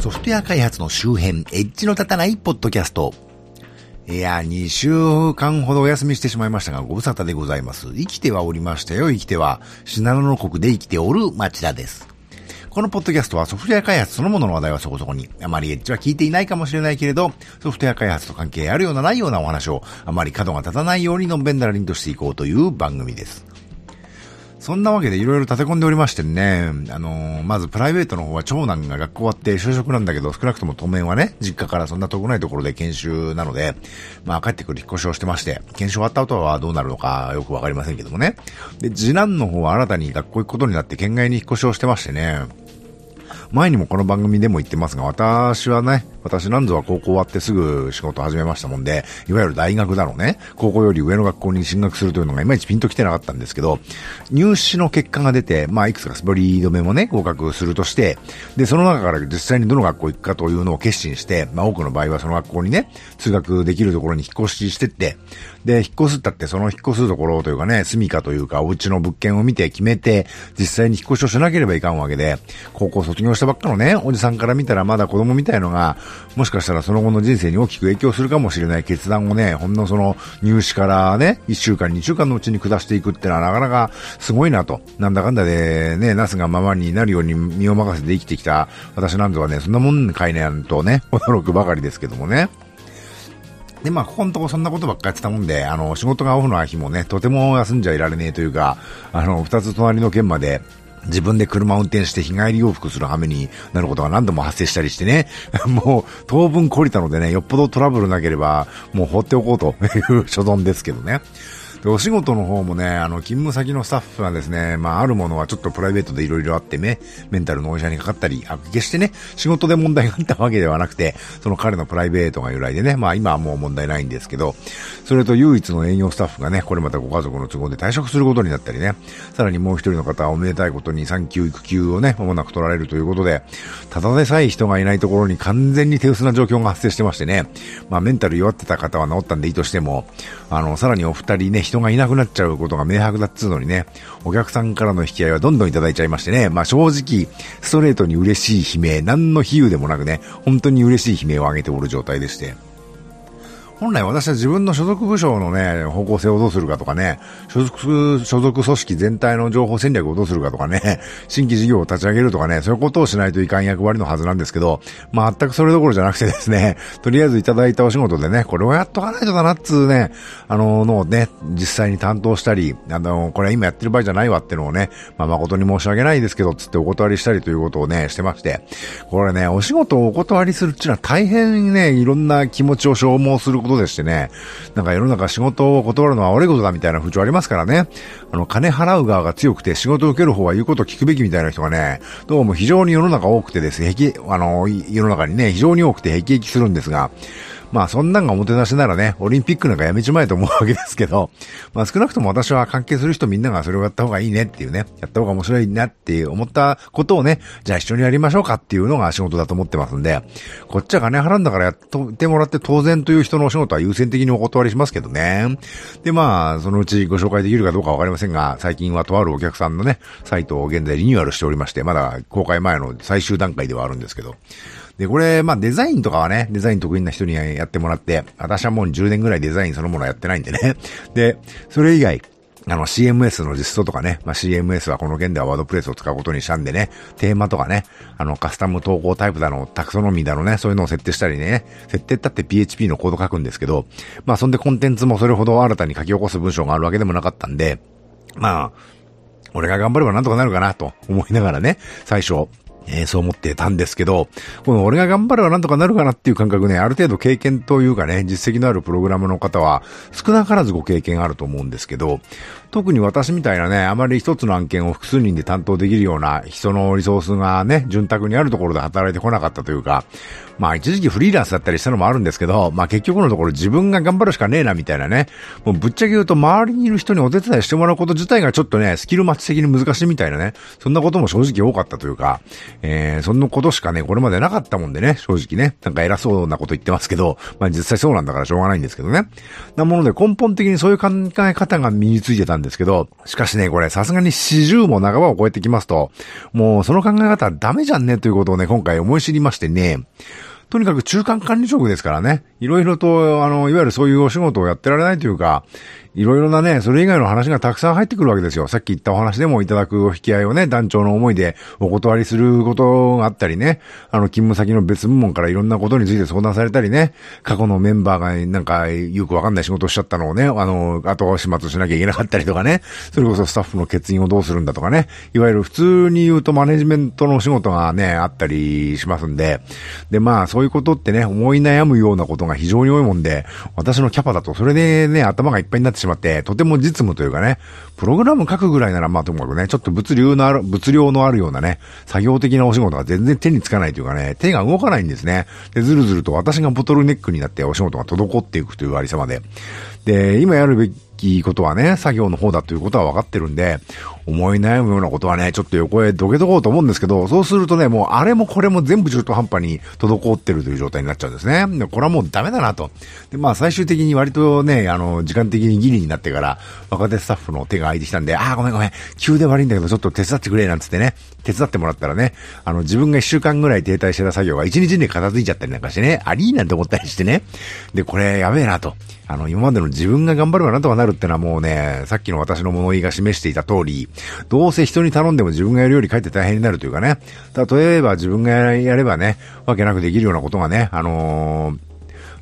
ソフトウェア開発の周辺、エッジの立たないポッドキャスト。いや、2週間ほどお休みしてしまいましたが、ご無沙汰でございます。生きてはおりましたよ、生きては。信濃の国で生きておる町田です。このポッドキャストはソフトウェア開発そのものの話題はそこそこに、あまりエッジは聞いていないかもしれないけれど、ソフトウェア開発と関係あるようなないようなお話を、あまり角が立たないようにのんべんだらりんとしていこうという番組です。そんなわけでいろいろ立て込んでおりましてね、あのー、まずプライベートの方は長男が学校終わって就職なんだけど、少なくとも当面はね、実家からそんな遠くないところで研修なので、まあ帰ってくる引っ越しをしてまして、研修終わった後はどうなるのかよくわかりませんけどもね。で、次男の方は新たに学校行くことになって県外に引っ越しをしてましてね、前にもこの番組でも言ってますが、私はね、私なんぞは高校終わってすぐ仕事始めましたもんで、いわゆる大学だろうね、高校より上の学校に進学するというのがいまいちピンと来てなかったんですけど、入試の結果が出て、まあいくつか滑り止めもね、合格するとして、で、その中から実際にどの学校行くかというのを決心して、まあ多くの場合はその学校にね、通学できるところに引っ越ししてって、で、引っ越すったってその引っ越すところというかね、住処というかお家の物件を見て決めて、実際に引っ越しをしなければいかんわけで、高校卒業したばっかのね、おじさんから見たらまだ子供みたいのが、もしかしたらその後の人生に大きく影響するかもしれない決断をね、ほんのその入試からね、1週間、2週間のうちに下していくってのはなかなかすごいなと。なんだかんだでね、ナスがままになるように身を任せて生きてきた私なんぞはね、そんなもんかいねんとね、驚くばかりですけどもね。で、まあ、ここのとこそんなことばっかやってたもんで、あの、仕事がオフの日もね、とても休んじゃいられねえというか、あの、二つ隣の県まで、自分で車を運転して日帰り往復する羽目になることが何度も発生したりしてね、もう当分懲りたのでね、よっぽどトラブルなければ、もう放っておこうという所存ですけどね。で、お仕事の方もね、あの、勤務先のスタッフはですね、まあ、あるものはちょっとプライベートで色々あってね、メンタルのお医者にかかったり、あ決してね、仕事で問題があったわけではなくて、その彼のプライベートが由来でね、まあ、今はもう問題ないんですけど、それと唯一の営業スタッフがね、これまたご家族の都合で退職することになったりね、さらにもう一人の方はおめでたいことに産休育休をね、まもなく取られるということで、ただでさえ人がいないところに完全に手薄な状況が発生してましてね、まあ、メンタル弱ってた方は治ったんでいいとしても、あの、さらにお二人ね、人がいなくなっちゃうことが明白だっつうのにね、お客さんからの引き合いはどんどんいただいちゃいましてね、まあ正直、ストレートに嬉しい悲鳴、何の比喩でもなくね、本当に嬉しい悲鳴を上げておる状態でして。本来私は自分の所属部署のね、方向性をどうするかとかね、所属、所属組織全体の情報戦略をどうするかとかね、新規事業を立ち上げるとかね、そういうことをしないといかん役割のはずなんですけど、まあ、全くそれどころじゃなくてですね、とりあえずいただいたお仕事でね、これをやっとかないとだなっつうね、あの、のをね、実際に担当したり、あの、これは今やってる場合じゃないわってのをね、まあ、誠に申し訳ないですけど、つってお断りしたりということをね、してまして、これね、お仕事をお断りするっていうのは大変ね、いろんな気持ちを消耗することでしてね、なんか世の中仕事を断るのは悪いことだみたいな風潮ありますからね。あの、金払う側が強くて仕事を受ける方は言うことを聞くべきみたいな人がね、どうも非常に世の中多くてですね、あの、世の中にね、非常に多くて辟易するんですが、まあそんなんがおもてなしならね、オリンピックなんかやめちまえと思うわけですけど、まあ少なくとも私は関係する人みんながそれをやった方がいいねっていうね、やった方が面白いなって思ったことをね、じゃあ一緒にやりましょうかっていうのが仕事だと思ってますんで、こっちは金払うんだからやってもらって当然という人のお仕事は優先的にお断りしますけどね。でまあ、そのうちご紹介できるかどうかわかりませんが、最近はとあるお客さんのね、サイトを現在リニューアルしておりまして、まだ公開前の最終段階ではあるんですけど、で、これ、まあデザインとかはね、デザイン得意な人にやってもらって、私はもう10年ぐらいデザインそのものはやってないんでね。で、それ以外、あの CMS の実装とかね、まあ、CMS はこの件ではワードプレスを使うことにしたんでね、テーマとかね、あのカスタム投稿タイプだの、タクソノミーだのね、そういうのを設定したりね、設定だって PHP のコード書くんですけど、まあそんでコンテンツもそれほど新たに書き起こす文章があるわけでもなかったんで、まあ、俺が頑張ればなんとかなるかなと思いながらね、最初、えー、そう思ってたんですけど、この俺が頑張ればなんとかなるかなっていう感覚ね、ある程度経験というかね、実績のあるプログラムの方は少なからずご経験あると思うんですけど、特に私みたいなね、あまり一つの案件を複数人で担当できるような人のリソースがね、潤沢にあるところで働いてこなかったというか、まあ一時期フリーランスだったりしたのもあるんですけど、まあ結局のところ自分が頑張るしかねえなみたいなね、もうぶっちゃけ言うと周りにいる人にお手伝いしてもらうこと自体がちょっとね、スキルマッチ的に難しいみたいなね、そんなことも正直多かったというか、えー、そんなことしかね、これまでなかったもんでね、正直ね、なんか偉そうなこと言ってますけど、まあ実際そうなんだからしょうがないんですけどね。なもので根本的にそういう考え方が身についてたんですけど、しかしね、これさすがに四十も半ばを超えてきますと、もうその考え方はダメじゃんねということをね、今回思い知りましてね、とにかく中間管理職ですからね、いろいろと、あの、いわゆるそういうお仕事をやってられないというか、いろいろなね、それ以外の話がたくさん入ってくるわけですよ。さっき言ったお話でもいただくお引き合いをね、団長の思いでお断りすることがあったりね、あの、勤務先の別部門からいろんなことについて相談されたりね、過去のメンバーがなんかよくわかんない仕事をしちゃったのをね、あの、後始末しなきゃいけなかったりとかね、それこそスタッフの欠員をどうするんだとかね、いわゆる普通に言うとマネジメントの仕事がね、あったりしますんで、で、まあ、そういうことってね、思い悩むようなことが非常に多いもんで、私のキャパだとそれでね、頭がいっぱいになってしまって、とても実務というかね、プログラム書くぐらいならまあともかくね、ちょっと物流のある、物量のあるようなね、作業的なお仕事が全然手につかないというかね、手が動かないんですね。で、ずるずると私がボトルネックになってお仕事が滞っていくというありさまで。で、今やるべきことはね、作業の方だということは分かってるんで、思い悩むようなことはね、ちょっと横へどけとこうと思うんですけど、そうするとね、もうあれもこれも全部中途半端に滞ってるという状態になっちゃうんですね。でこれはもうダメだなと。で、まあ最終的に割とね、あの、時間的にギリになってから、若手スタッフの手が空いてきたんで、ああ、ごめんごめん、急で悪いんだけど、ちょっと手伝ってくれ、なんつってね、手伝ってもらったらね、あの、自分が一週間ぐらい停滞してた作業が一日で片付いちゃったりなんかしてね、ありーなんて思ったりしてね。で、これやべえなと。あの、今までの自分が頑張ればなんとかなるってのはもうね、さっきの私の物言いが示していた通り、どうせ人に頼んでも自分がやるよりかえって大変になるというかね。例えば自分がやればね、わけなくできるようなことがね、あのー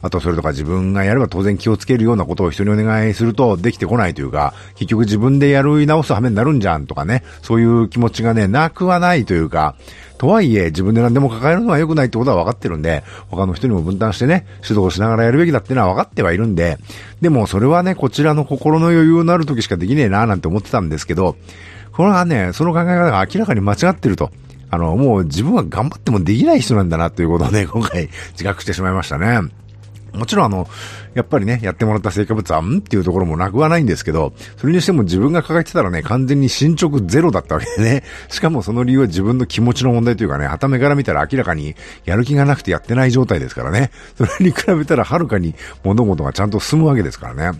あとそれとか自分がやれば当然気をつけるようなことを人にお願いするとできてこないというか、結局自分でやる直す羽目になるんじゃんとかね、そういう気持ちがね、なくはないというか、とはいえ、自分で何でも抱えるのは良くないってことは分かってるんで、他の人にも分担してね、指導しながらやるべきだってのは分かってはいるんで、でもそれはね、こちらの心の余裕のある時しかできねえなーなんて思ってたんですけど、これはね、その考え方が明らかに間違ってると。あの、もう自分は頑張ってもできない人なんだなということをね、今回自覚してしまいましたね。もちろんあの、やっぱりね、やってもらった成果物は、んっていうところもなくはないんですけど、それにしても自分が抱えてたらね、完全に進捗ゼロだったわけでね。しかもその理由は自分の気持ちの問題というかね、旗目から見たら明らかにやる気がなくてやってない状態ですからね。それに比べたらはるかに物事がちゃんと進むわけですからね。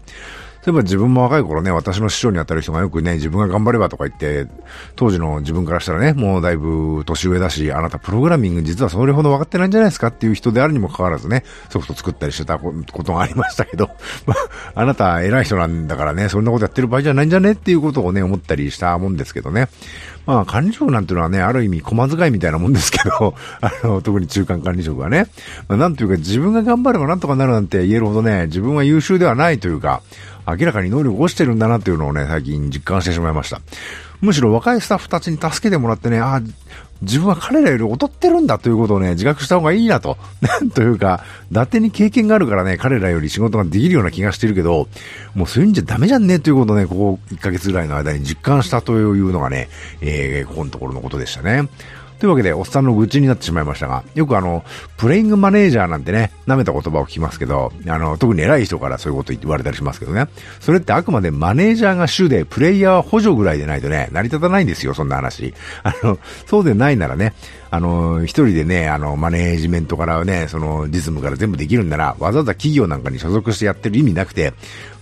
例えば自分も若い頃ね、私の師匠に当たる人がよくね、自分が頑張ればとか言って、当時の自分からしたらね、もうだいぶ年上だし、あなたプログラミング実はそれほど分かってないんじゃないですかっていう人であるにもかかわらずね、ソフト作ったりしてたことがありましたけど、まあ、あなた偉い人なんだからね、そんなことやってる場合じゃないんじゃねっていうことをね、思ったりしたもんですけどね。まあ、管理職なんていうのはね、ある意味、駒遣いみたいなもんですけど、あの、特に中間管理職はね、まあ、なんというか、自分が頑張ればなんとかなるなんて言えるほどね、自分は優秀ではないというか、明らかに能力落ちてるんだなっていうのをね、最近実感してしまいました。むしろ若いスタッフたちに助けてもらってね、あ自分は彼らより劣ってるんだということをね、自覚した方がいいなと。な んというか、伊達に経験があるからね、彼らより仕事ができるような気がしてるけど、もうそういうんじゃダメじゃんねということをね、ここ1ヶ月ぐらいの間に実感したというのがね、えー、ここのところのことでしたね。というわけで、おっさんの愚痴になってしまいましたが、よくあの、プレイングマネージャーなんてね、舐めた言葉を聞きますけど、あの、特に偉い人からそういうこと言われたりしますけどね。それってあくまでマネージャーが主で、プレイヤーは補助ぐらいでないとね、成り立たないんですよ、そんな話。あの、そうでないならね、あの、一人でね、あの、マネージメントからね、その、リズムから全部できるんなら、わざわざ企業なんかに所属してやってる意味なくて、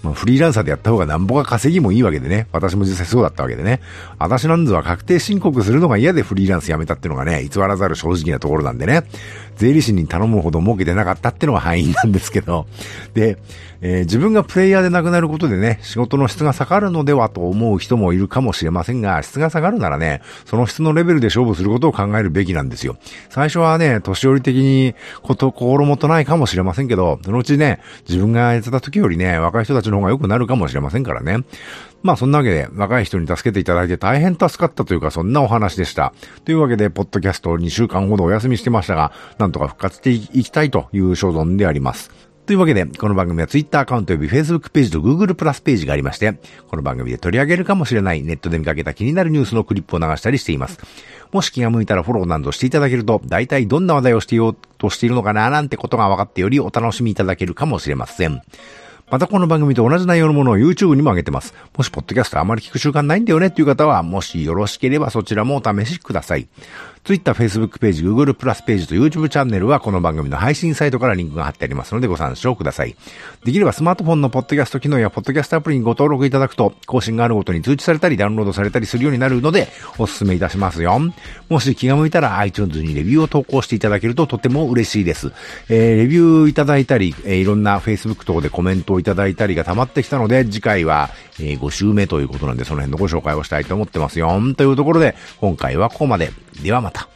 まあ、フリーランサーでやった方がなんぼか稼ぎもいいわけでね。私も実際そうだったわけでね。私なんぞは確定申告するのが嫌でフリーランス辞めたっていうのがね、偽らざる正直なところなんでね。税理士に頼むほど儲けてなかったっていうのが範囲なんですけど。で、えー、自分がプレイヤーでなくなることでね、仕事の質が下がるのではと思う人もいるかもしれませんが、質が下がるならね、その質のレベルで勝負することを考えるべきなんですよ。最初はね、年寄り的にこと、心もとないかもしれませんけど、そのうちね、自分がやってた時よりね、若い人たちの方が良くなるかもしれませんからね。まあそんなわけで、若い人に助けていただいて大変助かったというか、そんなお話でした。というわけで、ポッドキャストを2週間ほどお休みしてましたが、なんとか復活していきたいという所存であります。というわけで、この番組は Twitter アカウント及び Facebook ページと Google プラスページがありまして、この番組で取り上げるかもしれないネットで見かけた気になるニュースのクリップを流したりしています。もし気が向いたらフォローなどしていただけると、大体どんな話題をしていようとしているのかななんてことが分かってよりお楽しみいただけるかもしれません。またこの番組と同じ内容のものを YouTube にも上げてます。もしポッドキャストあまり聞く習慣ないんだよねっていう方は、もしよろしければそちらもお試しください。Twitter、Facebook ページ、Google プラスページと YouTube チャンネルはこの番組の配信サイトからリンクが貼ってありますのでご参照ください。できればスマートフォンのポッドキャスト機能やポッドキャストアプリにご登録いただくと更新があるごとに通知されたりダウンロードされたりするようになるのでお勧めいたしますよ。もし気が向いたら iTunes にレビューを投稿していただけるととても嬉しいです。えー、レビューいただいたり、えー、いろんな Facebook 等でコメントをいただいたりが溜まってきたので次回は、えー、5週目ということなんでその辺のご紹介をしたいと思ってますよ。というところで今回はここまで。ではまた。